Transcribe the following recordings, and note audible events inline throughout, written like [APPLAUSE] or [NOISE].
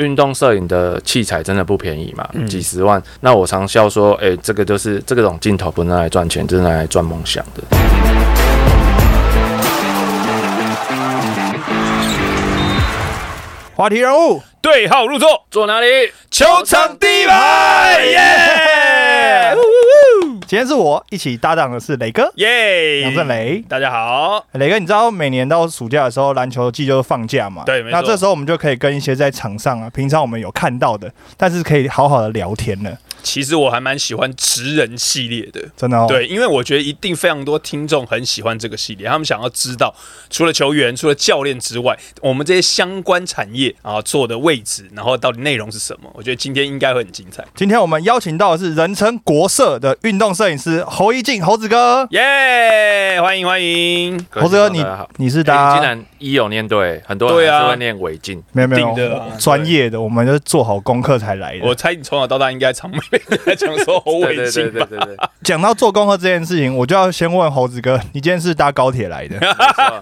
运动摄影的器材真的不便宜嘛，嗯几十万。那我常笑说，哎、这个就是这个种镜头不是拿来赚钱，就是拿来赚梦想的。话题人物，对号入座，坐哪里？球场第一排，耶今天是我一起搭档的是磊哥，耶！杨振雷。大家好，磊哥，你知道每年到暑假的时候，篮球季就是放假嘛？对没错那这时候我们就可以跟一些在场上啊，平常我们有看到的，但是可以好好的聊天了，其实我还蛮喜欢职人系列的。真的哦。，对，因为我觉得一定非常多听众很喜欢这个系列，他们想要知道除了球员、除了教练之外，我们这些相关产业啊做的位置，然后到底内容是什么？我觉得今天应该会很精彩。今天我们邀请到的是人称国色的运动摄影师侯一静，猴子哥。耶、欢迎欢迎！猴子哥，你。你是哎搭竟然一有念对，很多对啊人还是会念违禁。没有没有专业的，我们就做好功课才来的。我猜你从小到大应该常被人家讲说侯伟对对对进吧？对对对，讲到做功课这件事情，我就要先问猴子哥，你今天是搭高铁来的？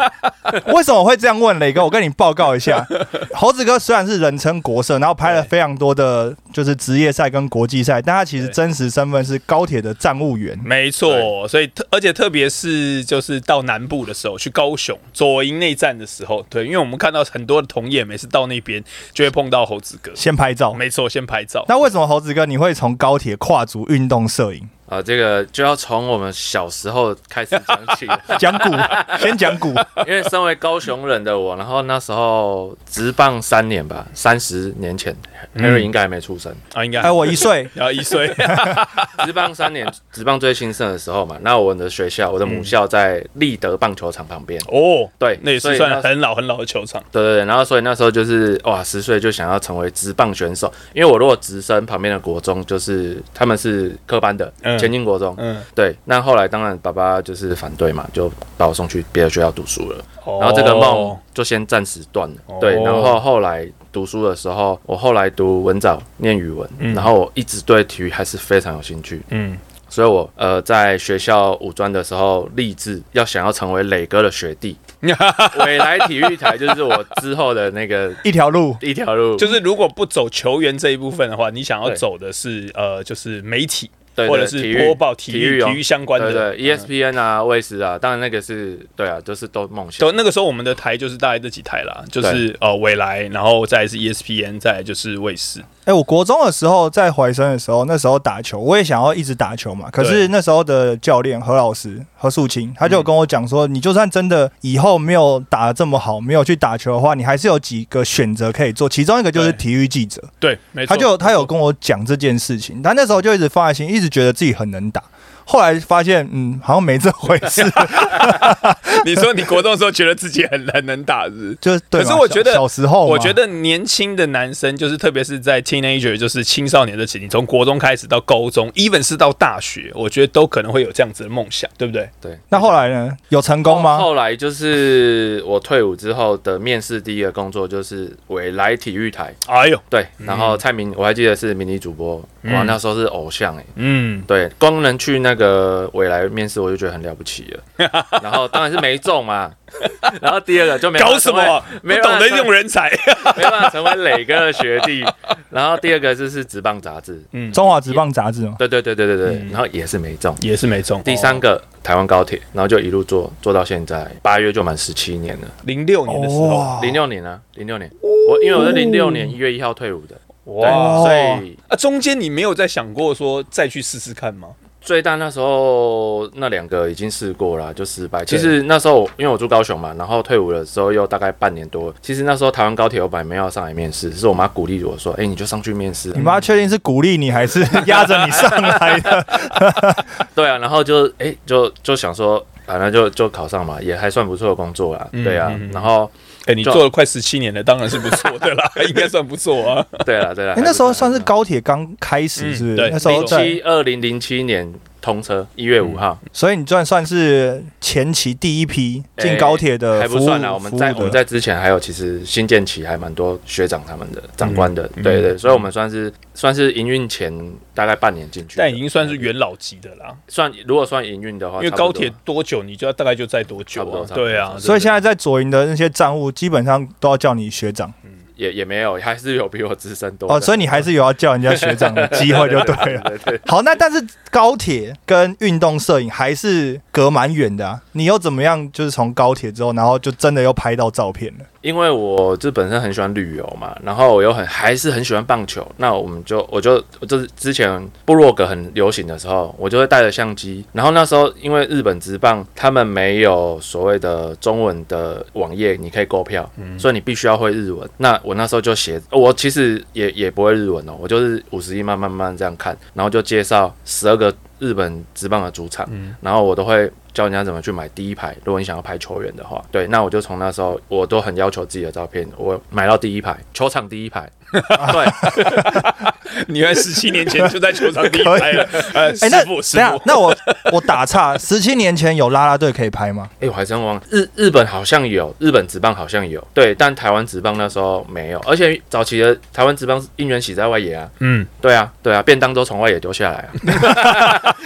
[LAUGHS] 为什么会这样问磊哥？我跟你报告一下，[LAUGHS] 猴子哥虽然是人称国色，然后拍了非常多的就是职业赛跟国际赛，但他其实真实身份是高铁的站务员。没错，所以特而且特别是就是到南部的时候，去高雄左营内站的时候，对，因为我们看到很多的同业每次到那边就会碰到猴子哥，先拍照。没错，先拍照。那为什么猴子哥你会从高铁跨足运动摄影？啊，这个就要从我们小时候开始讲起。[LAUGHS] 讲股，先讲股。因为身为高雄人的我，然后那时候职棒三年吧，三十年前，Harry 应该还没出生。啊，应该哎，我一岁，[LAUGHS] 然后一岁，[LAUGHS] 职棒三年，职棒最兴盛的时候嘛，那我的学校，我的母校在立德棒球场旁边。哦，对，那也是算很老很老的球场。对对对，然后所以那时候就是哇，十岁就想要成为职棒选手，因为我如果直升旁边的国中就是他们是科班的，嗯前进国中。嗯，对，那后来当然爸爸就是反对嘛，就把我送去别的学校读书了。然然后这个梦就先暂时断了。哦。对，然后后来读书的时候，我后来读文藻念语文，嗯。然后我一直对体育还是非常有兴趣，嗯，所以我呃在学校五专的时候立志要想要成为磊哥的学弟，[LAUGHS] 未来体育台就是我之后的那个一条路。一条路，就是如果不走球员这一部分的话，你想要走的是呃，就是媒体对或者是播报体育体育相关的，对，ESPN 啊、卫视啊，当然那个是对啊，都是都梦想都，。那个时候我们的台就是大概这几台啦，就是呃未来，然后再是 E ESPN，再来就是卫视。哎、我国中的时候在怀生的时候，那时候打球，我也想要一直打球嘛。可是那时候的教练何老师何素清，他就有跟我讲说，你就算真的以后没有打得这么好，没有去打球的话，你还是有几个选择可以做，其中一个就是体育记者。对，没错。他就他有跟我讲这件事情，他那时候就一直放在心，一直觉得自己很能打。后来发现，嗯，好像没这回事，[LAUGHS] 你说你国中的时候觉得自己很很能打，是？就对。可是我觉得小小时候，我觉得年轻的男生，就是特别是在 teenager，就是青少年的期，你从国中开始到高中，even 是到大学，我觉得都可能会有这样子的梦想，对不对？对，那后来呢，有成功吗？后来就是我退伍之后的面试，第一个工作就是未来体育台。哎呦，对，然后蔡明我还记得是迷你主播，哇，嗯那时候是偶像哎、嗯，对，光能去那个未来面试，我就觉得很了不起了。[LAUGHS] 然后当然是没中嘛。然后第二个就没搞什么？没懂得用人才。成 [LAUGHS] 没办法成为磊哥的学弟。然后第二个就是职棒杂志，嗯，中华职棒杂志嘛，对对对对对对，嗯然后也是没中。也是没中。第三个台湾高铁，然后就一路做做到现在，八月就满十七年了。零六年的时候，零六年啊，零六年，我因为我是零六年一月一号退伍的，对，哇，所以啊，中间你没有再想过说再去试试看吗？最大那时候那两个已经试过了，就失败。其实那时候因为我住高雄嘛，然后退伍的时候又大概半年多。其实那时候台湾高铁我本来没有要上来面试，是我妈鼓励我说：“哎、你就上去面试。[LAUGHS] 你妈确定是鼓励你还是压着你上来的？” [LAUGHS] 对啊，然后就哎、就就想说，反正就就考上嘛，也还算不错的工作啦。嗯对啊，嗯嗯然后哎，你做了快十七年了，当然是不错的啦，[LAUGHS] 应该算不错啊。对了对了，欸，那时候算是高铁刚开始，是不是？嗯对那时候在，七二零零七年通车，一月五号。所以你算算是前期第一批进高铁的还不算啦，我们在我们在之前还有其实新建期还蛮多学长他们的长官的，嗯。对对，嗯。所以我们算是算是营运前大概半年进去，但已经算是元老级的啦，算如果算营运的话，因为高铁多久，你就要大概就在多久啊？多多对啊，所以现在在左营的那些站务，基本上都要叫你学长。也也没有，还是有比我资深多。哦，所以你还是有要叫人家学长的机会就对了。[LAUGHS] 对对，好，那但是高铁跟运动摄影还是隔蛮远的啊。你又怎么样？就是从高铁之后，然后就真的又拍到照片了。因为我就本身很喜欢旅游嘛，然后我又很还是很喜欢棒球，那我们就我就就是之前部落格很流行的时候，我就会带着相机，然后那时候因为日本职棒他们没有所谓的中文的网页，你可以购票，嗯所以你必须要会日文。那我那时候就写，我其实也也不会日文哦，我就是五十一慢慢慢这样看，然后就介绍十二个日本职棒的主场，嗯然后我都会。教人家怎么去买第一排，如果你想要拍球员的话，对，那我就从那时候我都很要求自己的照片，我买到第一排，球场第一排。[LAUGHS] 对，你在十七年前就在球场第一排了。[LAUGHS] 呃，师傅，师傅，那我我打岔，十七年前有拉拉队可以拍吗？哎，我还真忘了日日本好像有，日本职棒好像有，对，但台湾职棒那时候没有，而且早期的台湾职棒应援喜在外野啊。嗯，对啊，对啊，便当都从外野丢下来啊。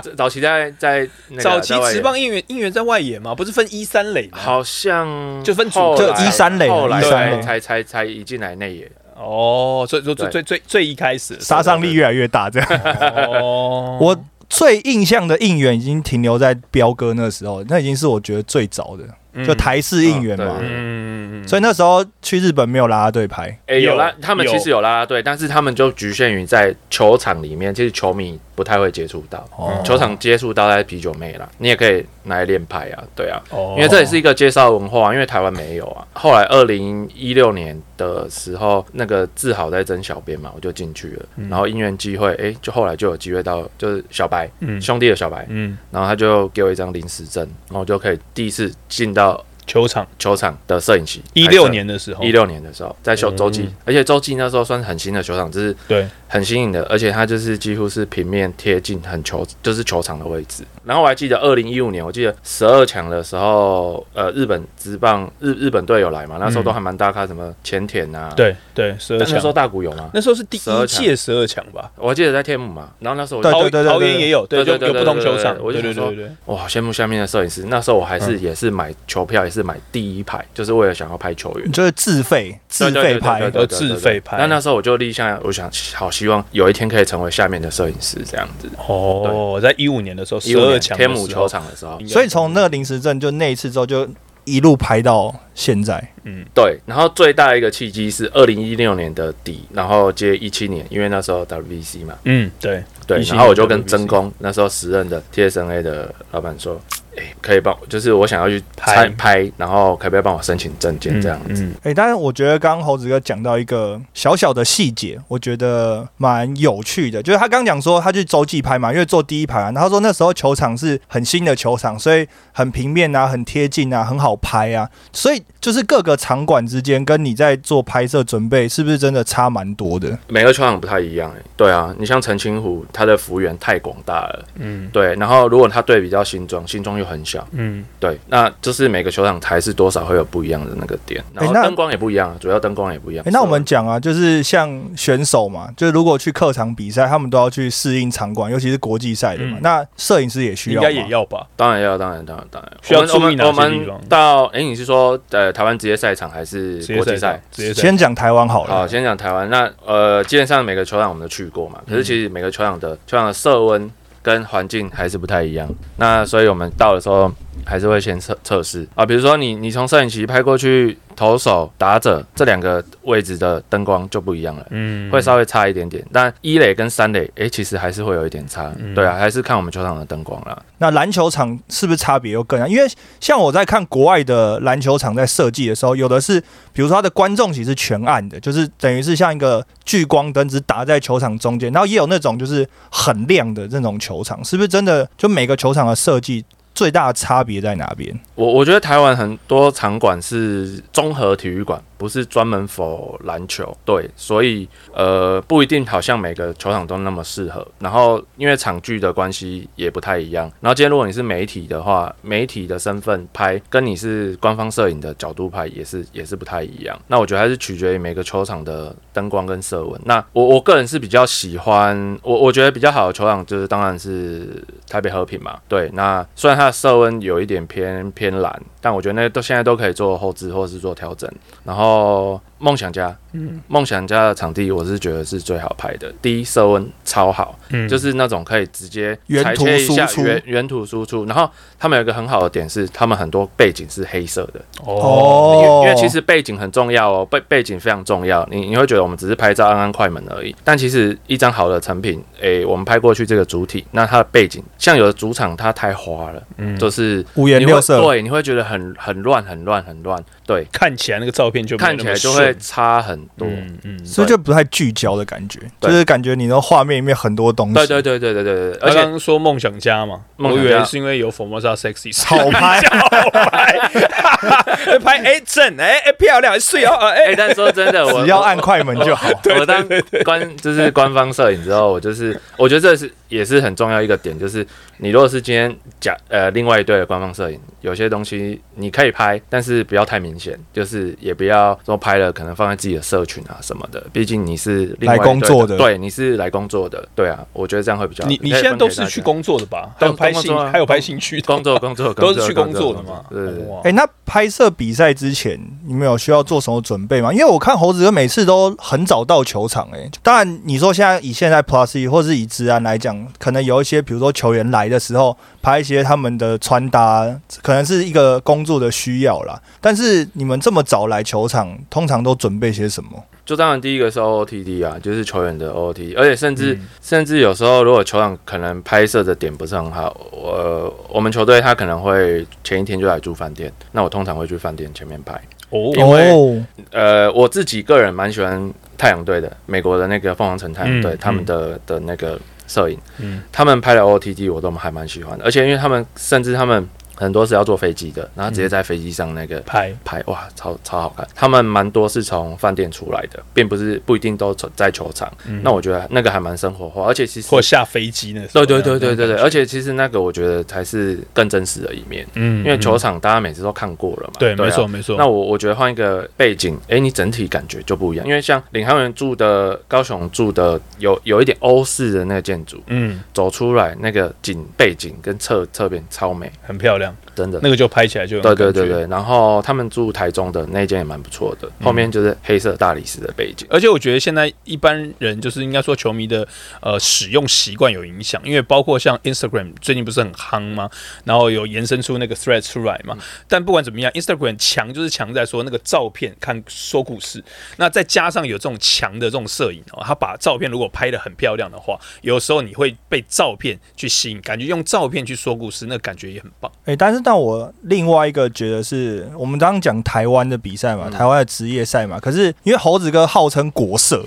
早期在在早期职棒应援应援在外野嘛？不是分一三垒吗？好像就分就一三垒，后来才才才才移进来内野。哦，所以说最最最最一开始杀伤力越来越大，这样。[LAUGHS] 哦，我最印象的应援已经停留在彪哥那时候，那已经是我觉得最早的。就台式应援嘛，嗯所以那时候去日本没有拉拉队拍，哎，有啦，他们其实有拉拉队，但是他们就局限于在球场里面，其实球迷不太会接触到，球场接触到在啤酒妹啦，你也可以拿来练拍啊，对啊，因为这也是一个介绍文化，因为台湾没有啊。后来二零一六年的时候，那个志豪在争小编嘛，我就进去了，然后因缘机会，哎，就后来就有机会到，就是小白兄弟的小白，嗯，然后他就给我一张临时证，然后我就可以第一次进到。球场，球场的摄影机，一六年的时候，一六年的时候在修洲际，而且洲际那时候算是很新的球场，就是对。很新颖的，而且它就是几乎是平面贴近很球，就是球场的位置。然后我还记得二零一五年，我记得十二强的时候，呃，日本职棒日日本队有来嘛？那时候都还蛮大咖，什么前田啊，对对，十二强那时候大谷有吗？那时候是第一届十二强吧？我记得在天母嘛。然后那时候桃桃园也有，对对对，有不同球场。我就说，哇，羡慕下面的摄影师。那时候我还是也是买球票，也是买第一排，就是为了想要拍球员，就是自费自费拍，自费拍。那那时候我就立下，我想好希望有一天可以。成为下面的摄影师这样子哦，在一五年的时候，十二强天母球场的时候，所以从那个临时证就那一次之后，就一路拍到现在。嗯，对。然后最大的一个契机是二零一六年的底，然后接一七年，因为那时候 WBC 嘛。嗯，对对。然后我就跟真空那时候时任的 TSNA 的老板说。哎，可以帮，就是我想要去拍拍，然后可不可以帮我申请证件这样子？哎，但是我觉得刚刚猴子哥讲到一个小小的细节，我觉得蛮有趣的，就是他刚讲说他去洲际拍嘛，因为坐第一排啊，然后说那时候球场是很新的球场，所以很平面啊，很贴近啊，很好拍啊，所以就是各个场馆之间跟你在做拍摄准备，是不是真的差蛮多的？每个球场不太一样，哎，对啊，你像澄清湖，它的幅员太广大了，嗯，对，然后如果他对比较新装，新庄。又很小，嗯，对，那就是每个球场台是多少会有不一样的那个点，然后灯光也不一样，主要灯光也不一样。那我们讲啊，就是像选手嘛，就是如果去客场比赛，他们都要去适应场馆，尤其是国际赛的嘛。那摄影师也需要，应该也要吧？当然要，当然，当然，当然。需要注意哪些地方？到哎，你是说呃台湾职业赛场还是国际赛？先讲台湾好了。好，先讲台湾。那呃，基本上每个球场我们都去过嘛，可是其实每个球场的球场的色温。跟环境还是不太一样，那所以我们到的时候还是会先测测试啊，比如说你你从摄影机拍过去。投手、打者这两个位置的灯光就不一样了，嗯，会稍微差一点点。但一垒跟三垒，哎，其实还是会有一点差，对啊，还是看我们球场的灯光啦。那篮球场是不是差别又更大？因为像我在看国外的篮球场在设计的时候，有的是，比如说它的观众席是全暗的，就是等于是像一个聚光灯只打在球场中间，然后也有那种就是很亮的那种球场，是不是真的？就每个球场的设计。最大的差别在哪边？我我觉得台湾很多场馆是综合体育馆。不是专门否篮球，对，所以呃不一定好像每个球场都那么适合。然后因为场距的关系也不太一样。然后今天如果你是媒体的话，媒体的身份拍跟你是官方摄影的角度拍也是 [LAUGHS] 也是不太一样。那我觉得还是取决于每个球场的灯光跟色温。那我我个人是比较喜欢，我我觉得比较好的球场就是当然是台北和平嘛。对，那虽然它的色温有一点偏偏蓝，但我觉得那都现在都可以做后置或是做调整，然后。梦想家，嗯梦想家的场地我是觉得是最好拍的。第一，色温超好，嗯就是那种可以直接原图裁切一下输出原原图输出。然后他们有一个很好的点是，他们很多背景是黑色的，哦，哦因为因为其实背景很重要哦，背背景非常重要。你你会觉得我们只是拍照按按快门而已，但其实一张好的成品，诶，我们拍过去这个主体，那它的背景，像有的主场它太花了，嗯就是五颜六色，对，你会觉得很很乱，很乱，很乱，对，看起来那个照片就看起来就会顺差很多。嗯嗯，所以就不太聚焦的感觉，就是感觉你的画面里面很多东西，对对对对对对对，而且刚刚说梦想家嘛，我以梦想家。为是因为有 Formosa Sexy 好拍，好 [LAUGHS] 拍拍哎正哎哎漂亮睡哦哎、哎但说真的，我只要按快门就好。我当官就是官方摄影之后，我就是我觉得这是也是很重要一个点，就是你如果是今天假呃另外一队的官方摄影，有些东西你可以拍，但是不要太明显，就是也不要说拍了可能放在自己的社群啊什么的，毕竟你是来工作的对，你是来工作的，对啊，我觉得这样会比较好。你你现在都是去工作的吧？还有拍兴工作啊还有拍兴趣工作工作 [LAUGHS] 都是去工作的嘛？对哎、那拍摄比赛之前，你们有需要做什么准备吗？因为我看猴子哥每次都很早到球场、哎，当然你说现在以现在 Plus E 或是以治安来讲，可能有一些比如说球员来的时候拍一些他们的穿搭，可能是一个工作的需要啦。但是你们这么早来球场，通常都准备些什么？就当然第一个是 OOTD 啊，就是球员的 OOT，而且甚至、嗯甚至有时候如果球场可能拍摄的点不是很好，我我们球队他可能会前一天就来住饭店，那我通常会去饭店前面拍。哦因为哦，呃，我自己个人蛮喜欢太阳队的，美国的那个凤凰城太阳队，嗯他们的的那个摄影，嗯。他们拍的 OOTD 我都还蛮喜欢的，而且因为他们甚至他们很多是要坐飞机的，然后直接在飞机上那个拍。拍哇，超超好看。他们蛮多是从饭店出来的，并不是不一定都在球场。嗯。那我觉得那个还蛮生活化，而且其实或下飞机那时候。对对对对对对，而且其实那个我觉得才是更真实的一面，嗯因为球嗯场大家每次都看过了嘛。对啊。没错没错，那我我觉得换一个背景，哎、你整体感觉就不一样。因为像领航员住的高雄住的有有一点欧式的那个建筑，嗯。走出来那个景背景跟侧侧边超美，很漂亮，Да. 真的。那个就拍起来就对对对对，然后他们住台中的那间也蛮不错的，后面就是黑色大理石的背景。而且我觉得现在一般人就是应该说球迷的呃使用习惯有影响，因为包括像 Instagram 最近不是很夯吗？然后有延伸出那个 thread 出来嘛。但不管怎么样，Instagram 强就是强在说那个照片看说故事，那再加上有这种强的这种摄影哦，他把照片如果拍的很漂亮的话，有时候你会被照片去吸引，感觉用照片去说故事，那感觉也很棒。哎、但是但我另外一个觉得是我们刚刚讲台湾的比赛嘛，嗯。台湾的职业赛嘛，可是因为猴子哥号称国色，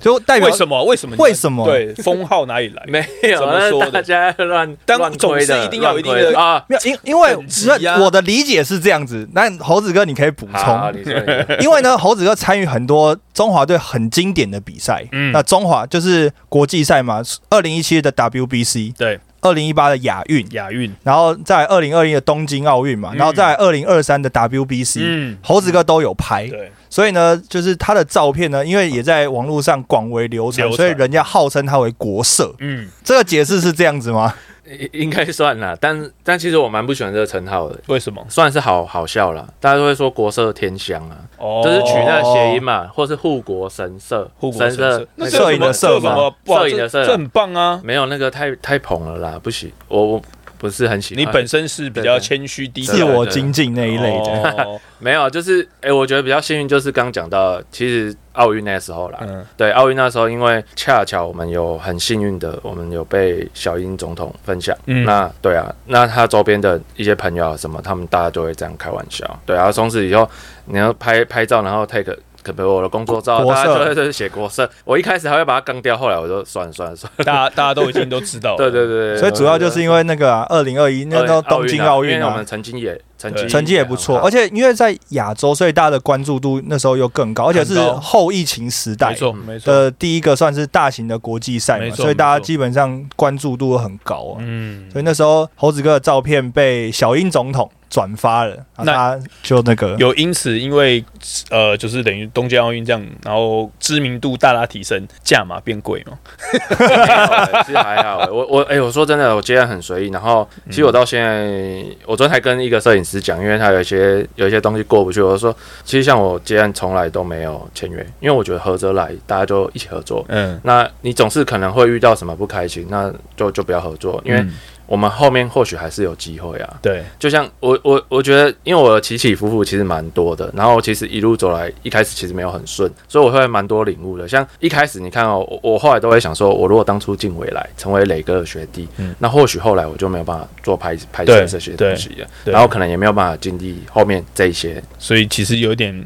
就代表为什么？为什么？为什么？对，封号哪里来？[LAUGHS] 没有，怎么说的？大家乱当乱总是一定要有一定的乱推啊。没有，因因为等级啊我的理解是这样子，那猴子哥你可以补充，你说你说。因为呢，猴子哥参与很多中华队很经典的比赛，嗯。那中华就是国际赛嘛，二零一七的 WBC，对，二零一八的亚运，亚运，然后在二零二一的东京奥运嘛，嗯。然后在二零二三的 WBC，、嗯，猴子哥都有拍，对，所以呢，就是他的照片呢，因为也在网络上广为流传，流所以人家号称他为国色。嗯，这个解释是这样子吗？应应该算啦，但但其实我蛮不喜欢这个称号的，为什么？算是好好笑啦。大家都会说国色天香啊，哦就是取那个谐音嘛，或是护国神社，护国神社，那个摄影的这有什么摄嘛这有什么不好摄影的摄这这很棒啊！没有那个太太捧了啦，不行，我我不是很喜欢。你本身是比较谦虚低调自我精进那一类的。哦 [LAUGHS] 没有，就是哎、我觉得比较幸运，就是刚讲到，其实奥运那时候啦，嗯对，奥运那时候，因为恰巧我们有很幸运的，我们有被小英总统分享。嗯那对啊，那他周边的一些朋友啊什么，他们大家都会这样开玩笑。对啊，从此以后你要拍拍照，然后 take 可比如我的工作照，国大家就色会就是写国色。我一开始还会把它杠掉，后来我就算了算了算了。大家大家都已经都知道了，[LAUGHS] 对对对对，所以主要就是因为那个啊，二零二一那时候东京奥运啊因为我们，曾经也成绩成绩也不错，而且因为在亚洲，所以大家的关注度那时候又更高，而且是后疫情时代没错没错，的第一个算是大型的国际赛嘛，没错所以大家基本上关注度都很高啊。嗯，所以那时候猴子哥的照片被小英总统转发了，那他就那个有因此因为呃，就是等于东京奥运这样，然后知名度大大提升，价码变贵嘛，其实还好欸。我我哎、我说真的，我接案很随意。然后其实我到现在，我昨天还跟一个摄影师司讲，因为他有一些有一些东西过不去，我就说，其实像我既然从来都没有签约，因为我觉得合则来，大家就一起合作。嗯，那你总是可能会遇到什么不开心，那就就不要合作，因为嗯我们后面或许还是有机会啊。对，就像我我我觉得，因为我的起起伏伏其实蛮多的，然后其实一路走来，一开始其实没有很顺，所以我会蛮多领悟的。像一开始你看哦，我我后来都会想说，我如果当初进未来成为磊哥的学弟，嗯那或许后来我就没有办法做拍拍摄这些东西了，然后可能也没有办法经历后面这一些。所以其实有点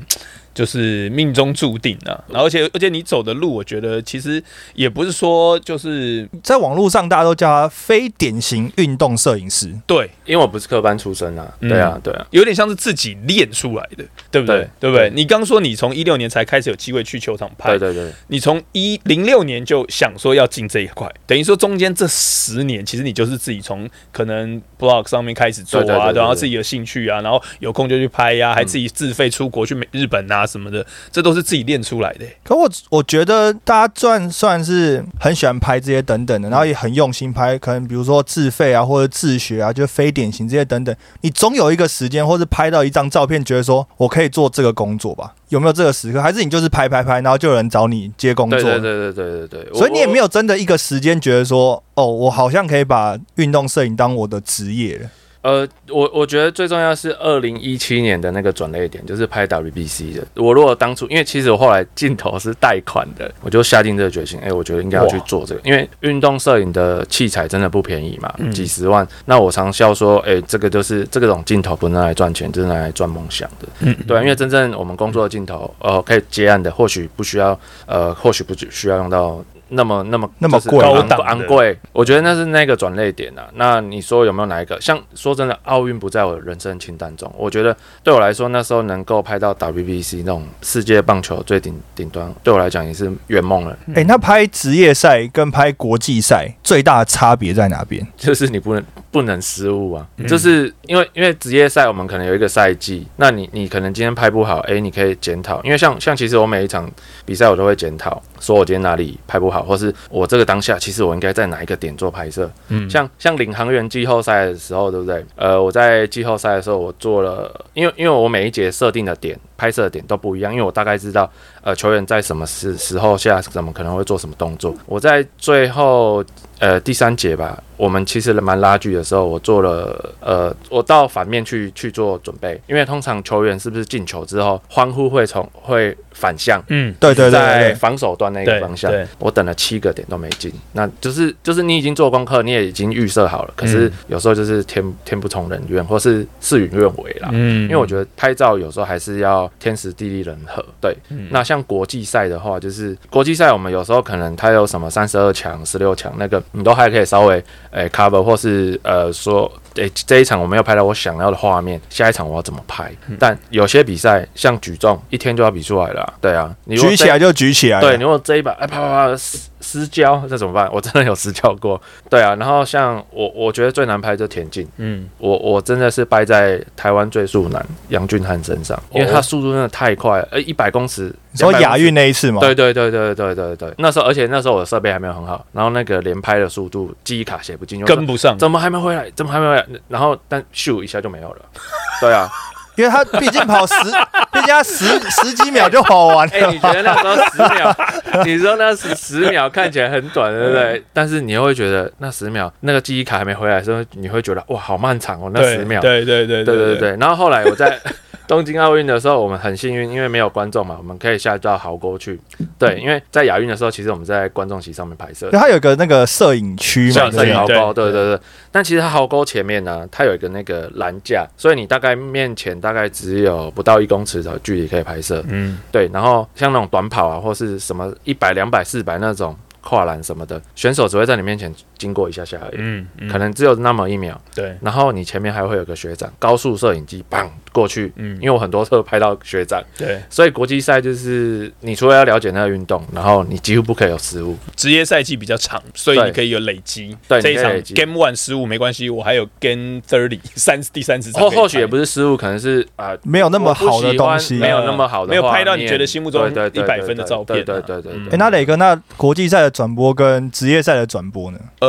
就是命中注定啊。然后而且而且你走的路，我觉得其实也不是说就是在网络上大家都叫他非典型运动摄影师。对，因为我不是科班出身啊，嗯对啊，对啊，有点像是自己练出来的，对不对？对对不对？对你刚说你从一六年才开始有机会去球场拍，对对对，你从一零六年就想说要进这一块，等于说中间这十年，其实你就是自己从可能 blog 上面开始做啊，然后自己的兴趣啊，然后有空就去拍呀、还自己自费出国去美日本啊什么的，这都是自己练出来的、可我我觉得大家算算是很喜欢拍这些等等的，然后也很用心拍，可能比如说自费啊或者自学啊，就非典型这些等等，你总有一个时间或是拍到一张照片，觉得说我可以做这个工作吧？有没有这个时刻？还是你就是拍拍拍，然后就有人找你接工作？对对对对对所以你也没有。有真的一个时间觉得说，哦，我好像可以把运动摄影当我的职业了。呃，我我觉得最重要是二零一七年的那个转捩点，就是拍 WBC 的。我如果当初，因为其实我后来镜头是贷款的，我就下定这个决心，哎、我觉得应该要去做这个，因为运动摄影的器材真的不便宜嘛，嗯几十万。那我常笑说，哎、这个就是这个种镜头不能拿来赚钱，就是拿来赚梦想的。嗯，对啊，因为真正我们工作的镜头，呃，可以接案的，或许不需要，呃，或许不需要用到那么那么那么贵昂高档昂贵。我觉得那是那个转类点啊。那你说有没有哪一个？像说真的，奥运不在我的人生清单中。我觉得对我来说，那时候能够拍到 WBC 那种世界棒球最顶顶端，对我来讲也是圆梦了。哎、那拍职业赛跟拍国际赛最大的差别在哪边？[LAUGHS] 就是你不能不能失误啊，嗯就是因为因为职业赛我们可能有一个赛季，那你你可能今天拍不好，诶，你可以检讨，因为像像其实我每一场比赛我都会检讨，说我今天哪里拍不好，或是我这个当下其实我应该在哪一个点做拍摄，嗯像像领航员季后赛的时候，对不对？呃，我在季后赛的时候，我做了，因为因为我每一节设定的点、拍摄的点都不一样，因为我大概知道，呃，球员在什么时时候下怎么可能会做什么动作。我在最后呃第三节吧，我们其实蛮拉锯的时候，我做了呃，我到反面去去做准备，因为通常球员是不是进球之后欢呼会从会反向。嗯，对对对在防守端那个方向对，我等了七个点都没进，那就是就是你已经做功课，你也已经预设好了，可是嗯有时候就是天天不从人愿，或是事与愿违啦。嗯因为我觉得拍照有时候还是要天时地利人和。对，嗯那像国际赛的话，就是国际赛我们有时候可能它有什么三十二强、十六强，那个你都还可以稍微诶、cover，或是呃说诶、这一场我没有拍到我想要的画面，下一场我要怎么拍？嗯但有些比赛像举重，一天就要比出来了啊、对啊，你举起来就举起来了。对，你如果这一把哎啪啪啪失失焦，这怎么办？[LAUGHS] 我真的有失焦过。对啊，然后像我，我觉得最难拍就田径，嗯我我真的是败在台湾最速男杨俊翰身上，因为他速度真的太快了，呃，一百公尺，200公尺你说亚运那一次吗？对对对对对对对，那时候而且那时候我的设备还没有很好，然后那个连拍的速度记忆卡写不进，跟不上，怎么还没回来？怎么还没回来？然后但咻一下就没有了。[LAUGHS] 对啊，因为他毕竟跑十，[LAUGHS] 毕竟他十十几秒就跑完 [LAUGHS] 哎、了。你觉得那时候十秒，你说那十十秒看起来很短，对不对？但是你又会觉得那十秒那个记忆卡还没回来的时候，你会觉得哇，好漫长哦，那十秒。对对对对对对。然后后来我在东京奥运的时候，我们很幸运，因为没有观众嘛，我们可以下到壕沟去。对，因为在亚运的时候，其实我们在观众席上面拍摄对，。他有个那个摄影区嘛，摄影壕沟，对对对。但其实它壕沟前面呢，它有一个那个栏架，所以你大概面前大概只有不到一公尺的距离可以拍摄。嗯对，然后像那种短跑啊，或是什么一百、两百、四百那种跨栏什么的，选手只会在你面前经过一下下而已，嗯嗯，可能只有那么一秒。对，然后你前面还会有个学长，高速摄影机砰过去，嗯因为我很多次拍到学长，对，所以国际赛就是你除了要了解那个运动，然后你几乎不可以有失误。职业赛季比较长，所以你可以有累积。对这一场你可以累积 Game One 失误没关系，我还有 Game Thirty [LAUGHS] 三第三十场可以拍。或或许也不是失误，可能是啊。没有那么好的东西。没有那么好的没有拍到你觉得心目中对对对100分的照片啊对对对对对嗯哎、那磊哥，那国际赛的转播跟职业赛的转播呢？呃，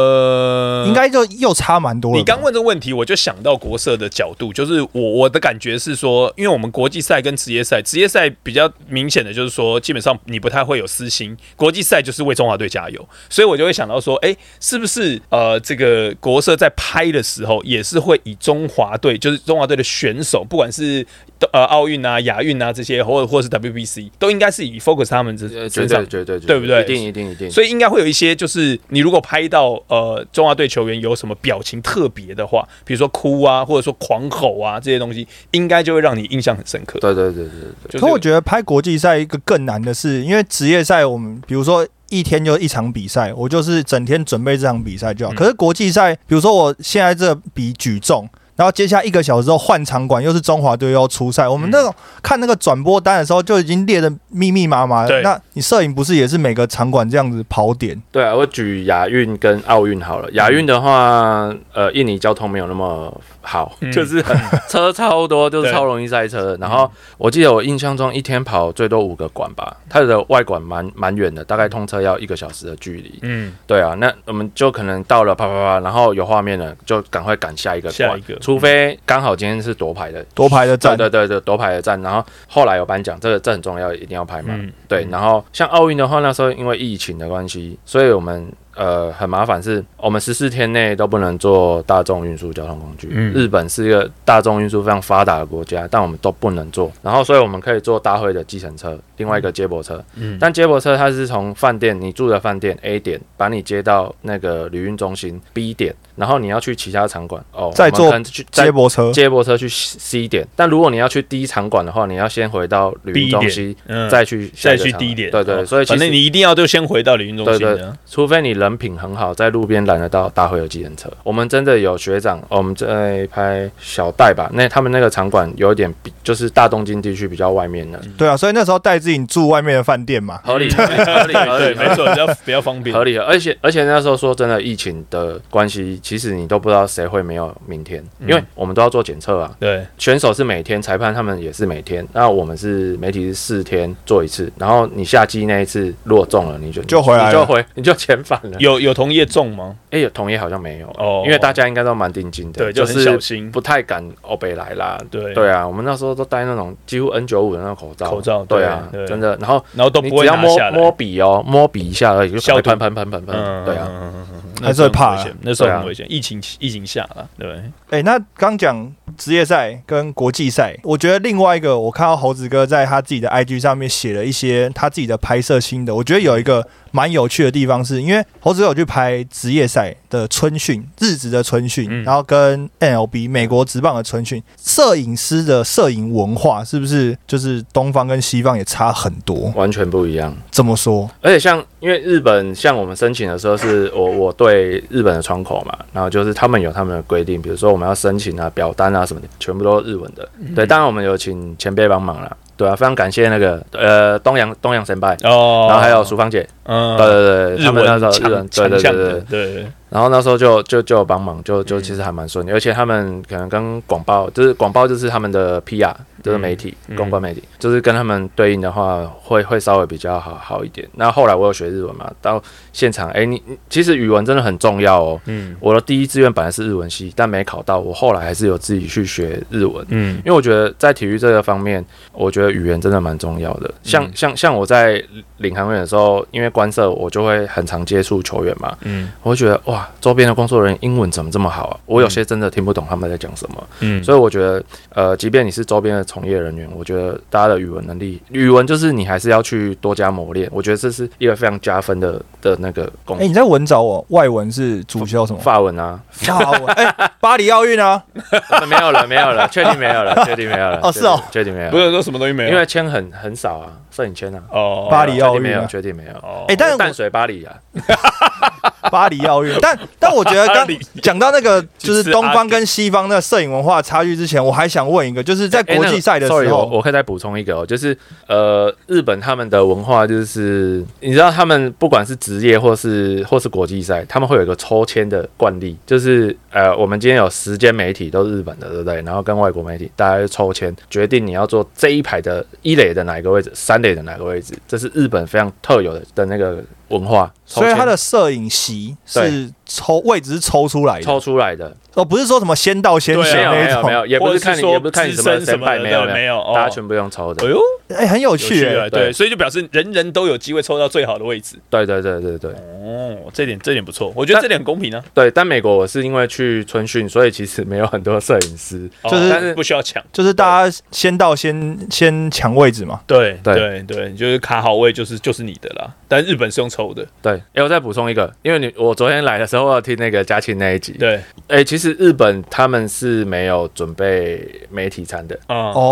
应该就又差蛮多了。你刚问这个问题，我就想到国社的角度，就是我我的感觉是说，因为我们国际赛跟职业赛，职业赛比较明显的就是说，基本上你不太会有私心，国际赛就是为中华队加油，所以我就会想到说，哎、是不是呃，这个国社在拍的时候，也是会以中华队，就是中华队的选手，不管是呃奥运啊、亚运啊这些，或者或者是 WBC，都应该是以 focus 他们这呃绝身上对绝对绝对不对一定一定一定。所以应该会有一些，就是你如果拍到呃中华队球员有什么表情特别的话，比如说哭啊，或者说狂吼啊这些东西，应该就会让你印象很深刻。对对对对对，就是可我觉得拍国际赛一个更难的是，因为职业赛我们比如说。一天就一场比赛，我就是整天准备这场比赛就好。嗯可是国际赛，比如说我现在这比举重，然后接下来一个小时之后换场馆，又是中华队又要出赛。我们那种看那个转播单的时候就已经列的密密麻麻对的。那你摄影不是也是每个场馆这样子跑点？对啊，我举亚运跟奥运好了。亚运的话，呃，印尼交通没有那么好，嗯就是很 [LAUGHS] 车超多，就是超容易塞车。然后我记得我印象中一天跑最多五个馆吧，它的外馆蛮蛮远的，大概通车要一个小时的距离。嗯，对啊，那我们就可能到了啪啪啪，然后有画面了，就赶快赶下一个馆下一个，除非刚好今天是夺牌的。夺牌的战，对对对，夺牌的战，然后后来有颁奖，这个这很重要，一定要拍嘛。嗯对，然后像奥运的话，那时候因为疫情的关系，所以我们呃很麻烦，是我们十四天内都不能坐大众运输交通工具。嗯。日本是一个大众运输非常发达的国家，但我们都不能坐。然后，所以我们可以坐大会的计程车，另外一个接驳车。嗯。但接驳车它是从饭店你住的饭店 A 点把你接到那个旅运中心 B 点，然后你要去其他场馆。哦，再坐去再接驳车。接驳车去 C 点，但如果你要去 D 场馆的话，你要先回到旅运中心，嗯。再去再去 D 点，对对，哦。所以其实反正你一定要就先回到旅运中心。除非你人品很好，在路边拦得到大会有计程车。我们真的有学长，哦我们在拍小戴吧，那他们那个场馆有一点比就是大东京地区比较外面的，对啊，所以那时候带自己住外面的饭店嘛。合理合理 [LAUGHS] 合理合对，没错，比较比较方便。合理，而且而且那时候说真的，疫情的关系，其实你都不知道谁会没有明天，因为我们都要做检测啊。对，选手是每天，裁判他们也是每天，那我们是媒体是四天做一次，然后你下机那一次如果中了，你就就回来你就回你就遣返了。有有同业中吗？哎、有同业好像没有哦因为大家应该都蛮定金的，对，就很是小心。不太敢欧北来啦。对对啊，我们那时候都戴那种几乎 N 九五的那种口罩，口罩对啊，真的。然后然后都不会你只要摸。摸笔哦，摸笔一下而已，就喷喷喷喷喷喷，对啊。嗯，还是会怕那时候很危险那时候对啊很危险。疫情疫情下了，对，哎、那刚讲职业赛跟国际赛，我觉得另外一个，我看到猴子哥在他自己的 IG 上面写了一些他自己的拍摄心得，我觉得有一个蛮有趣的地方是，因为猴子哥有去拍职业赛的春训，日职的春训，嗯然后跟 NLB 美国职棒的春训，摄影师的摄影文化是不是就是东方跟西方也差很多？完全不一样，怎么说？而且像因为日本，像我们申请的时候，是我我对日本的窗口嘛，然后就是他们有他们的规定，比如说我们要申请啊、表单啊什么的，全部都是日文的。对，当然我们有请前辈帮忙了，对啊，非常感谢那个呃东阳东阳神拜，哦。然后还有淑芳姐，嗯。对对对，日他们那时候日文，对对对对。然后那时候就就就有帮忙，就就嗯。其实还蛮顺利，而且他们可能跟广报，就是广报就是他们的 PR，就是媒体、嗯公关媒体，就是跟他们对应的话，会会稍微比较好好一点。那后来我有学日文嘛，到现场，哎，你你其实语文真的很重要哦。嗯我的第一志愿本来是日文系，但没考到，我后来还是有自己去学日文。嗯因为我觉得在体育这个方面，我觉得语言真的蛮重要的。像、嗯像像我在领航员的时候，因为官社，我就会很常接触球员嘛，嗯我会觉得哇，周边的工作人员英文怎么这么好啊？我有些真的听不懂他们在讲什么，嗯，所以我觉得，呃，即便你是周边的从业人员，我觉得大家的语文能力，语文就是你还是要去多加磨练。我觉得这是一个非常加分的的那个功哎、。你在文找我，外文是主修什么？法文啊，法文。哎、巴黎奥运啊，[LAUGHS] 没有了，没有了，确定没有了，[LAUGHS] 确定没有了。哦是哦确定没有，不是说什么东西没有，因为签很很少啊，摄影签啊。哦巴黎奥运啊确定没有，确定没有。哦哎但是淡水巴黎啊，[LAUGHS] [LAUGHS] 巴黎奥运，但但我觉得刚讲到那个就是东方跟西方的摄影文化差距之前，我还想问一个，就是在哎国际赛的时 sorry，我候，我可以再补充一个哦，就是呃，日本他们的文化就是，你知道他们不管是职业或是或是国际赛，他们会有一个抽签的惯例，就是呃，我们今天有十间媒体都是日本的，对不对？然后跟外国媒体大家就抽签，决定你要做这一排的一垒的哪一个位置，三垒的哪个位置，这是日本非常特有的的那个文化，所以他的摄影席是抽位置是抽出来的，抽出来的，哦，不是说什么先到先对啊选没有没那种，有没有，也不或者是看你，说也不是看你什么什么的没有没有哦大家全部用抽的哎，呦，哎，很有有趣对，对所以就表示人人都有机会抽到最好的位置。对对对对对哦，这点这点不错，我觉得这点很公平啊，对。但美国我是因为去春训，所以其实没有很多摄影师，就是哦但是不需要抢。就是大家先到先先抢位置嘛。对对对对，就是卡好位就是就是你的啦。但日本是用抽的，对。哎，我再补充一个，因为你我昨天来的时候，我有听那个嘉庆那一集，对，哎，其实日本他们是没有准备媒体餐的，啊，哦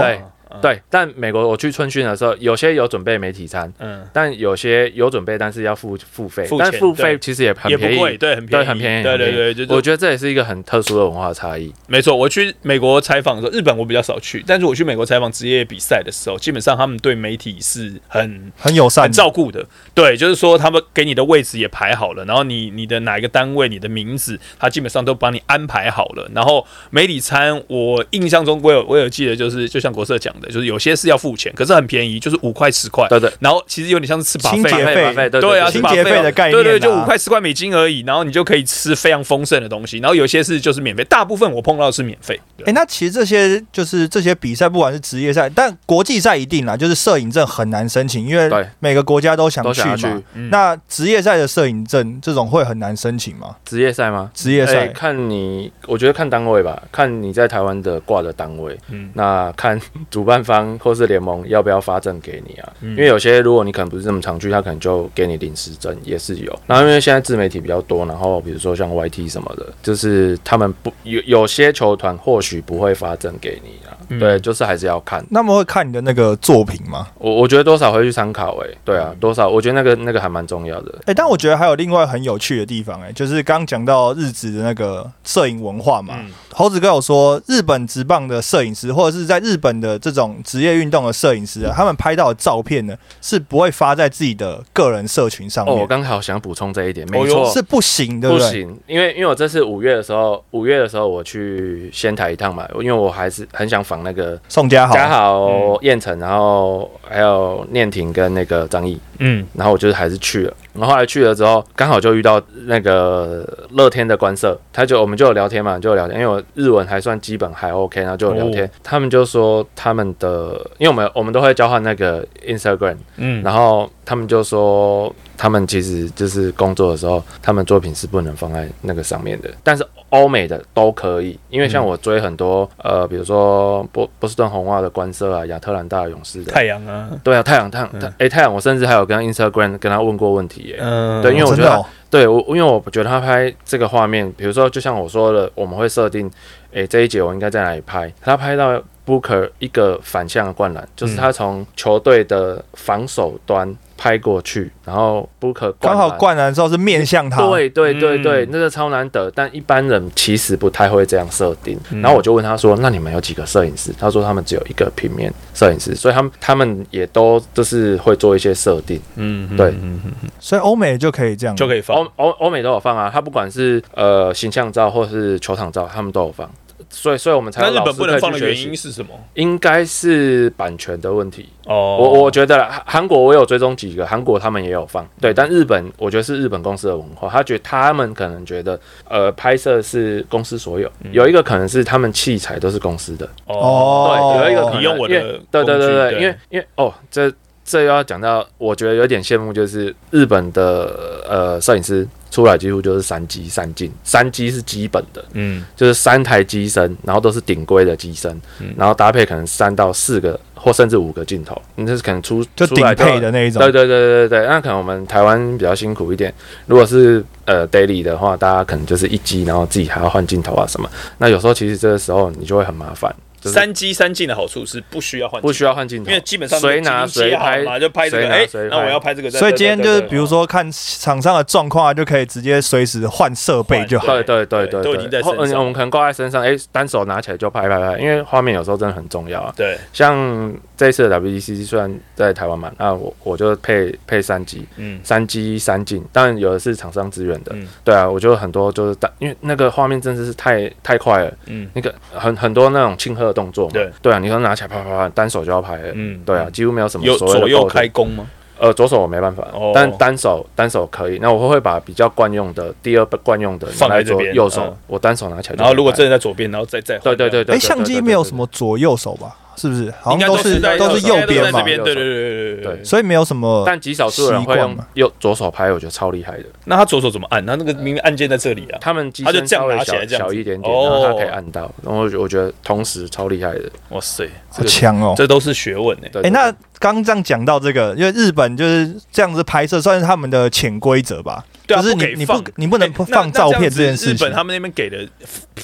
对对。但美国我去春训的时候，有些有准备媒体餐，嗯，但有些有准备，但是要付付费但付费其实也很便宜，也不贵，对，很便宜，对，很便宜，对对对，就我觉得这也是一个很特殊的文化差异。没错，我去美国采访的时候，日本我比较少去，但是我去美国采访职业比赛的时候，基本上他们对媒体是很很友善很，照顾的。对，就是说他们给你的位置也排好了，然后你你的哪一个单位、你的名字，他基本上都帮你安排好了。然后媒体餐，我印象中我有我有记得，就是就像国社讲的，就是有些是要付钱，可是很便宜，就是五块十块。对对，然后其实有点像是吃把清洁费。对对啊，清洁费的概念啊对对，就五块十块美金而已，然后你就可以吃非常丰盛的东西。然后有些是就是免费，大部分我碰到的是免费。哎、那其实这些就是这些比赛，不管是职业赛，但国际赛一定啦，就是摄影证很难申请，因为每个国家都想去去嗯那职业赛的摄影证这种会很难申请吗？职业赛吗？职业赛、哎看你，我觉得看单位吧，看你在台湾的挂的单位，嗯那看 [LAUGHS] 主办方或是联盟要不要发证给你啊？嗯因为有些如果你可能不是这么常去，他可能就给你临时证也是有。然后因为现在自媒体比较多，然后比如说像 YT 什么的，就是他们不有有些球团或许不会发证给你啊，嗯对，就是还是要看。那么会看你的那个作品吗？我我觉得多少会去参考，哎，对嗯啊，多少我觉得那个那个还蛮重要的。哎、但我觉得还有另外很有趣的地方、哎，就是刚讲到日职的那个摄影文化嘛。嗯猴子哥有说，日本职棒的摄影师，或者是在日本的这种职业运动的摄影师啊，他们拍到的照片呢，是不会发在自己的个人社群上哦，面，我刚好想补充这一点，没错，是不行，对对？不行，因为因为我这次五月的时候，五月的时候我去仙台一趟嘛，因为我还是很想访那个宋佳豪，嘉豪、嗯。燕城，然后还有念婷跟那个张毅，嗯。然后我就是还是去了。然后后来去了之后，刚好就遇到那个乐天的官社，他就我们就有聊天嘛，就有聊天，因为我日文还算基本还 OK，然后就有聊天。他们就说他们的，因为我们我们都会交换那个 Instagram，嗯。然后他们就说，他们其实就是工作的时候，他们作品是不能放在那个上面的，但是欧美的都可以，因为像我追很多、呃，比如说波波士顿红袜的官社啊，亚特兰大勇士的，太阳啊，对啊，太阳太阳，太哎、太阳，我甚至还有跟 Instagram 跟他问过问题耶、嗯对因为我觉得对我，因为我觉得他拍这个画面，比如说就像我说的，我们会设定，诶、这一节我应该在哪里拍？他拍到 Booker 一个反向的灌篮，就是他从球队的防守端拍过去，然后 Booker 刚好灌篮的时候是面向他，对对对对，嗯那个超难得，但一般人其实不太会这样设定。嗯然后我就问他说：“那你们有几个摄影师？”他说他们只有一个平面摄影师，所以他们他们也都就是会做一些设定。嗯对嗯嗯嗯所以欧美就可以这样，就可以放欧欧欧美都有放啊，他不管是呃形象照或是球场照，他们都有放。所以，所以我们才日本不能放的原因是什么？应该是版权的问题。哦。我我觉得韩韩国我有追踪几个，韩国他们也有放，对，但日本我觉得是日本公司的文化，他觉得他们可能觉得呃拍摄是公司所有，有一个可能是他们器材都是公司的，哦。对，有一个可能。你用我的对对对对，因为因为哦这。这又要讲到，我觉得有点羡慕，就是日本的呃摄影师出来几乎就是三机三镜，三机是基本的，嗯就是三台机身，然后都是顶规的机身，嗯然后搭配可能三到四个或甚至五个镜头，你这是可能出就顶配的那一种对。对对对对对，那可能我们台湾比较辛苦一点。如果是呃 daily 的话，大家可能就是一机，然后自己还要换镜头啊什么。那有时候其实这个时候你就会很麻烦，就是三机三镜的好处是不需要换，不需要换镜头，因为基本上谁拿已经接随拍嘛，就拍这个，哎，随那我要拍这个，所以今天就是，比如说说看场上的状况啊，就可以直接随时换设备就好。对对对对，都已经在或身上。嗯我们可能挂在身上，哎，单手拿起来就拍拍拍，因为画面有时候真的很重要啊。对，像这次的 WDC 虽然在台湾嘛，那我我就配配三机，嗯。三机三镜，当然有的是厂商支援的，嗯。对啊，我就很多就是单，因为那个画面真的是太太快了，嗯。那个很很多那种庆贺的动作嘛，对。对啊，你说拿起来啪啪啪，单手就要拍了，嗯对啊，几乎没有什么有所谓的左右开弓吗？呃，左手我没办法，哦。但单手单手可以。那我会把比较惯用的第二惯用的放在左右手，嗯。我单手拿起来。然后如果真的在左边，然后再再对对对对，哎，对相机没有什，么左右手吧？是不是？好应该都是在都是右边嘛对对对对对对对。所以没有什么但极少数人会用右左手拍，我觉得超厉害的。那他左手怎么按？他那个明明按键在这里啊。他们机他就这样身稍微小拿起来这样小一点点，哦然后他可以按到，然后我觉得同时超厉害的。哇塞，好强哦。这都是学问呢。对，哎，对那刚刚这样讲到这个，因为日本就是这样子拍摄，算是他们的潜规则吧？对啊，就是不给你你不你不能放照片那这件事情日本。他们那边给的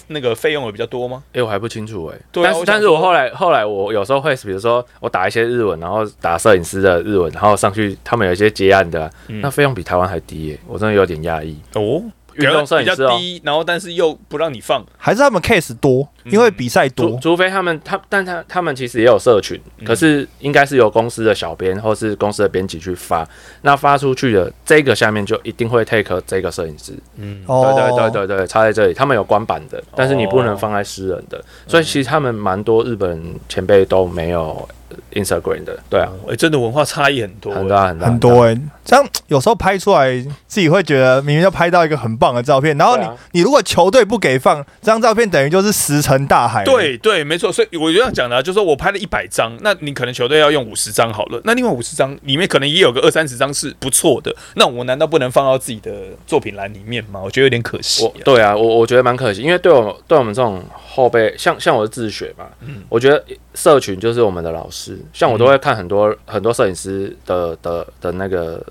那个费用有比较多吗？哎、我还不清楚哎、对啊但是但是我后来后来我有时候会，比如说我打一些日文，然后打摄影师的日文，然后上去，他们有一些接案的啊、嗯那费用比台湾还低耶、我真的有点压抑。哦，运动摄比影师哦，较低，然后但是又不让你放，还是他们 case 多，因为比赛多。除除非他们他，但他他们其实也有社群，嗯可是应该是由公司的小编或是公司的编辑去发，那发出去的这个下面就一定会 take 这个摄影师，嗯，哦，对对对对对，插在这里，他们有官版的，但是你不能放在私人的，所以其实他们蛮多日本前辈都没有 Instagram 的，对啊，哎，真的文化差异很多，很大很大很多哎、这样有时候拍出来自己会觉得明明就拍到一个很棒的照片，然后你、啊你如果球队不给放，这张照片等于就是石沉大海。，对对，没错，所以我就这样讲的、啊，就是说我拍了一百张，那你可能球队要用五十张好了，那另外五十张里面可能也有个二三十张是不错的，那我难道不能放到自己的作品栏里面吗？我觉得有点可惜、啊。对啊，我我觉得蛮可惜，因为对我对我们这种后辈，像像我是自学嘛，嗯我觉得社群就是我们的老师，像我都会看很多、很多摄影师的的的那个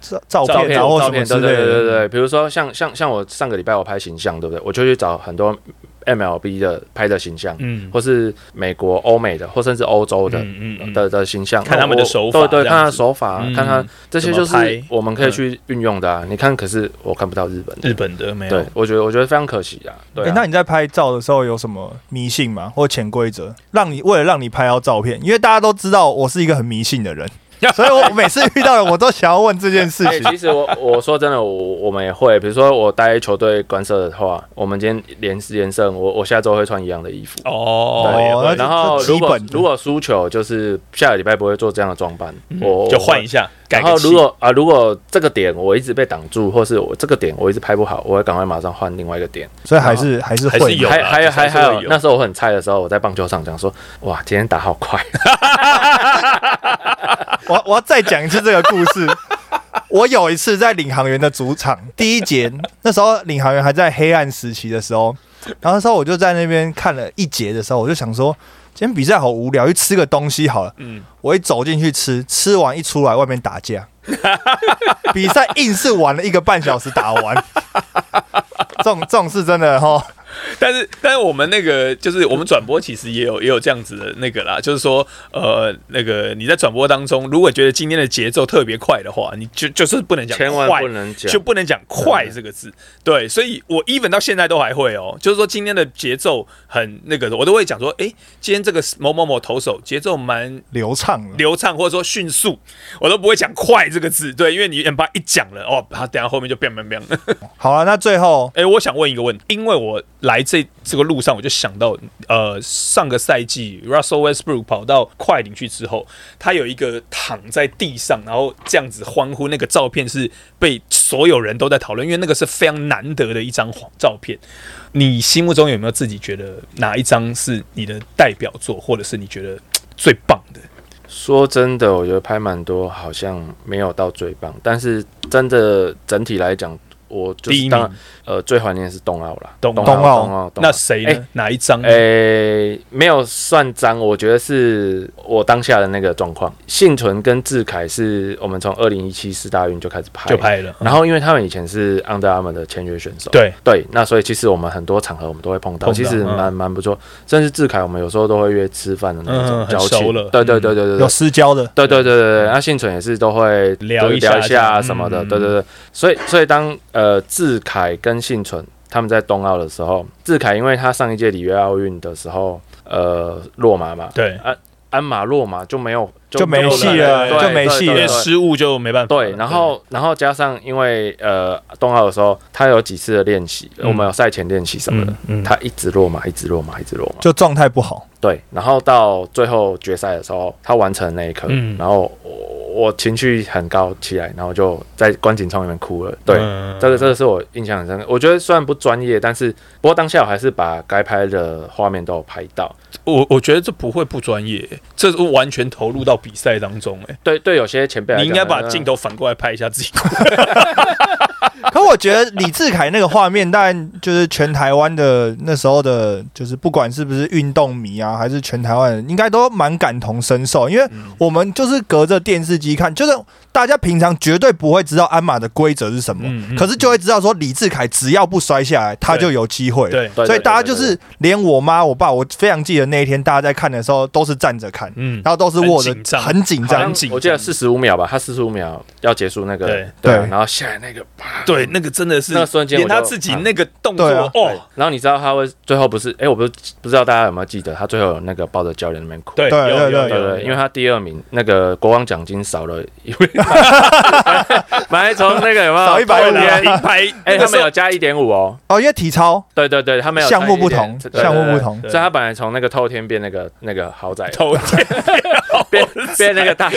照照照片照片，对。对对对，比如说像像像我上个礼拜我拍形象，对不对？我就去找很多 MLB 的拍的形象，嗯或是美国、欧美的，或甚至欧洲的。嗯嗯嗯，的的形象，看他们的手法对对，看他手法，嗯看他这些就是我们可以去运用的啊。你看，可是我看不到日本的，日本的没有对，我觉得我觉得非常可惜啊。对那你在拍照的时候有什么迷信吗？或潜规则，让你为了让你拍到照片？因为大家都知道我是一个很迷信的人，[LAUGHS] 所以我每次遇到人，我都想要问这件事哎、情。其实我我说真的，我我们也会，比如说我待球队观社的话，我们今天连四连胜，我我下周会穿一样的衣服。哦，然后如果如果输球，就是下个礼拜不会做这样的装扮，我就换一。下，然后如果啊，如果这个点我一直被挡住，或是我这个点我一直拍不好，我会赶快马上换另外一个点。所以还是还是会还是有还还有还还有还有那时候我很菜的时候，我在棒球场讲说，哇，今天打好快，[LAUGHS] 我我要再讲一次这个故事。我有一次在领航员的主场第一节，那时候领航员还在黑暗时期的时候，然后那时候我就在那边看了一节的时候，我就想说，今天比赛好无聊，去吃个东西好了。嗯，我一走进去吃，吃完一出来，外面打架，[LAUGHS] 比赛硬是玩了一个半小时打完。这种这种事真的哈，[LAUGHS] 但是但是我们那个就是我们转播其实也有也有这样子的那个啦，就是说呃那个你在转播当中，如果觉得今天的节奏特别快的话，你就就是不能讲千万不能讲就不能讲快这个字。对，所以我 even 到现在都还会哦，就是说今天的节奏很那个的，我都会讲说，诶，今天这个某某某投手节奏蛮流畅了。流畅或者说迅速，我都不会讲快这个字。对，因为你把它一讲了哦，他等下后面就变变变。好了，那最后哎、我想问一个问题，因为我来这这个路上，我就想到，呃，上个赛季 Russell Westbrook 跑到快艇去之后，他有一个躺在地上，然后这样子欢呼，那个照片是被所有人都在讨论，因为那个是非常难得的一张照片。你心目中有没有自己觉得哪一张是你的代表作，或者是你觉得最棒的？说真的，我觉得拍蛮多，好像没有到最棒，但是真的整体来讲，我就是当，呃最怀念是冬奥啦，冬奥。冬奥，那谁呢？哎哪一张？诶、没有算脏，我觉得是我当下的那个状况。幸存跟志凯是我们从二零一七四大运就开始拍，就拍了。然后因为他们以前是 Under Armour 的签约选手，对，对，那所以其实我们很多场合我们都会碰到，碰到其实嗯。蛮蛮不错。甚至志凯我们有时候都会约吃饭的那嗯种交很熟情，了。对对对对对有。私交的，对对对对对，那幸存也是都会聊一下什么的，嗯。对对对，所以所以当呃志凯跟幸存他们在冬奥的时候，志凯因为他上一届里约奥运的时候呃落马嘛，对，安鞍马落马就没有就没戏了对就没戏了失误就没办法。对，然后然后加上因为呃冬奥的时候，他有几次的练习，嗯我们有赛前练习什么的，他一直落马，一直落马，一直落马。就状态不好。对，然后到最后决赛的时候，他完成那一刻，嗯然后我我情绪很高起来，然后就在观景窗里面哭了。对，嗯这个这个是我印象很深刻。我觉得虽然不专业，但是不过当下我还是把该拍的画面都有拍到。我我觉得这不会不专业，这是完全投入到比赛当中。哎，对对，有些前辈你应该把镜头反过来拍一下自己哭。[LAUGHS] [LAUGHS] [LAUGHS] 可我觉得李志凯那个画面，当然就是全台湾的那时候的，就是不管是不是运动迷啊，还是全台湾人，应该都蛮感同身受，因为我们就是隔着电视机看，就是大家平常绝对不会知道鞍马的规则是什么，可是就会知道说李志凯只要不摔下来，他就有机会。对，对所以大家就对对是连我妈我爸，我非常记得那一天大家在看的时候都是站着看，嗯，然后都是握着很紧张很紧张，我记得四十五秒吧，他四十五秒要结束那个，对然后下来那个，啪对，那个真的是那个瞬间我就连他自己那个动作啊。哦，然后你知道他会最后不是，哎，我不是不知道大家有没有记得，他最后有那个抱着教练那边哭，对对对有有有对。对，因为他第二名，那个国王奖金少了一位，[LAUGHS] 本来从那个有没有少150后面银牌，哎，他们有加一点五哦，哦，因为体操对对对，他们有项目不同项目不同。所以他本来从那个透天变那个那个豪宅，透天，[LAUGHS] 变变那个大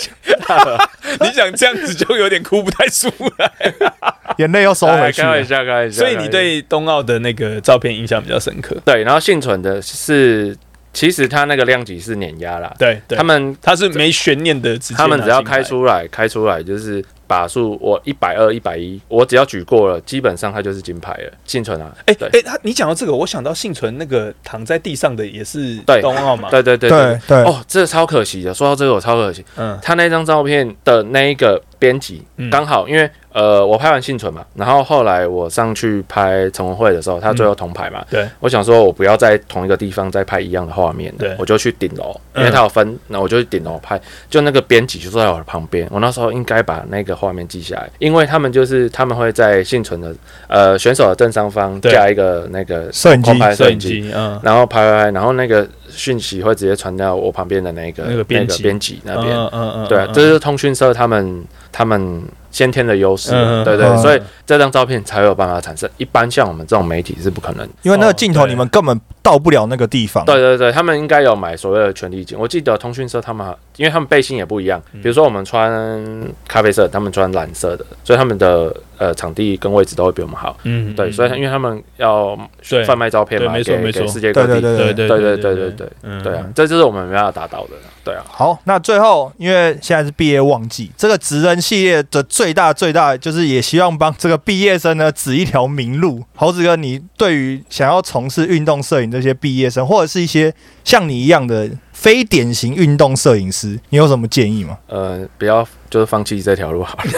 大河，[LAUGHS] 你想这样子就有点哭不太出来。[LAUGHS] 眼泪又收回哎去了。开玩笑，开玩笑。所以你对冬奥的那个照片印象比较深刻。对，然后幸存的是，其实他那个量级是碾压啦，对，对他们他是没悬念的，他们只要开出来，开出来就是把数，我一百二、一百一，我只要举过了，基本上他就是金牌了。幸存啊，哎欸哎，他你讲到这个，我想到幸存那个躺在地上的也是对冬奥嘛？对对对对对，哦，这超可惜的。说到这个，我超可惜。嗯他那张照片的那一个编辑嗯，刚好因为呃，我拍完幸存嘛，然后后来我上去拍陈文慧的时候，他最后铜牌嘛，对，我想说我不要在同一个地方再拍一样的画面对，我就去顶楼，嗯因为他有分，那我就去顶楼拍，就那个编辑就坐在我的旁边，我那时候应该把那个画面记下来，因为他们就是他们会在幸存的呃选手的正上方对。架一个那个摄影机摄摄影。机，嗯，然后拍拍拍，然后那个讯息会直接传到我旁边的那个那个编辑。那边，对就是通讯社他们他们先天的优势对对，嗯所以这张照片才有办法产生。一般像我们这种媒体是不可能。因为那个镜头你们根本到不了那个地方。对对对，他们应该有买所谓的权利金。我记得通讯社他们，因为他们背心也不一样，嗯比如说我们穿咖啡色，他们穿蓝色的，所以他们的呃场地跟位置都会比我们好。嗯，对，嗯所以因为他们要贩卖照片嘛，给给世界各地。对对对对对对对对对对嗯对啊，这就是我们没办法达到的。对啊，好，那最后因为现在是毕业旺季，这个职人系列的最大最大就是也希望帮这个毕业生呢指一条明路。猴子哥，你对于想要从事运动摄影这些毕业生，或者是一些像你一样的非典型运动摄影师，你有什么建议吗？呃，不要就是放弃这条路好了。[LAUGHS]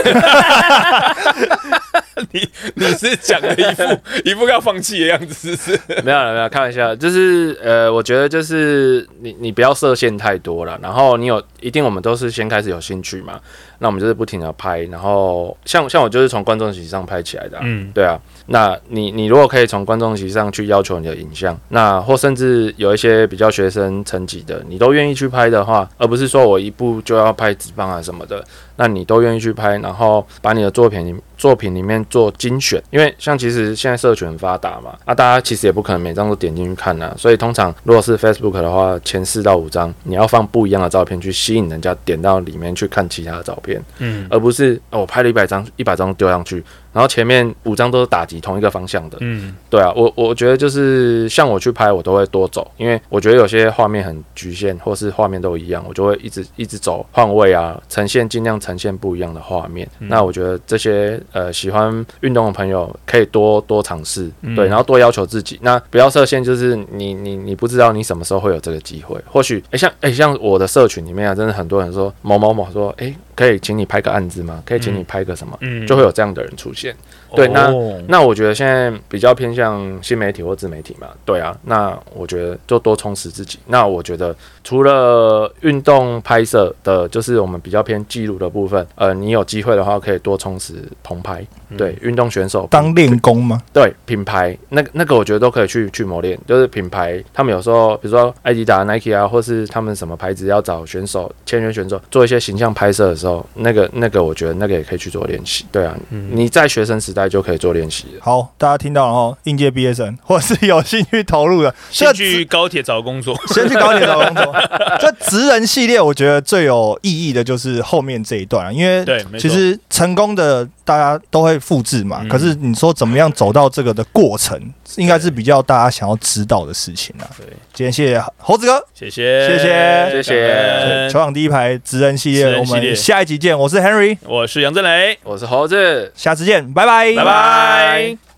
你你是讲了一副 [LAUGHS] 一副要放弃的样子，是不是？没有了，没有，开玩笑，就是呃，我觉得就是你你不要设限太多了，然后你有一定我们都是先开始有兴趣嘛，那我们就是不停的拍，然后像像我就是从观众席上拍起来的、啊，嗯，对啊，那你你如果可以从观众席上去要求你的影像，那或甚至有一些比较学生层级的，你都愿意去拍的话，而不是说我一部就要拍纸棒啊什么的，那你都愿意去拍，然后把你的作品里作品里面做精选，因为像其实现在社群很发达嘛，啊，大家其实也不可能每张都点进去看呐、所以通常如果是 Facebook 的话，前四到五张你要放不一样的照片去吸引人家点到里面去看其他的照片，嗯。而不是、哦、我拍了一百张，一百张丢上去，然后前面五张都是打击同一个方向的。嗯对啊，我我觉得就是像我去拍，我都会多走，因为我觉得有些画面很局限，或是画面都一样，我就会一直一直走换位啊，呈现尽量呈现不一样的画面。嗯那我觉得这些呃喜欢运动的朋友可以多多尝试，嗯对，然后多要求自己，那不要设限，就是你你你不知道你什么时候会有这个机会，或许诶像诶像我的社群里面啊，真的很多人说某某某说诶可以请你拍个案子吗？可以请你拍个什么？嗯就会有这样的人出现。对那哦那我觉得现在比较偏向新媒体或自媒体嘛，对啊，那我觉得就多充实自己。那我觉得除了运动拍摄的，就是我们比较偏记录的部分，呃，你有机会的话可以多充实棚拍，对，运动选手当练功吗？对品牌，那个那个我觉得都可以去去磨练，就是品牌，他们有时候比如说艾迪达、Nike 啊，或是他们什么牌子要找选手签约选手做一些形象拍摄的时候，候，那个那个，我觉得那个也可以去做练习。对啊，嗯你在学生时代就可以做练习。好，大家听到了哦，应届毕业生或者是有兴趣投入的，先去高铁找工作，先去高铁找工作。这职人系列，我觉得最有意义的就是后面这一段，因为对，其实成功的大家都会复制嘛，可是你说怎么样走到这个的过程，应该是比较大家想要知道的事情啊。对，今天谢谢猴子哥，谢谢，谢谢，谢谢。球场第一排职人系列，我们下一集见。我是 Henry，我是杨振雷，我是猴子，下次见，拜拜，拜拜。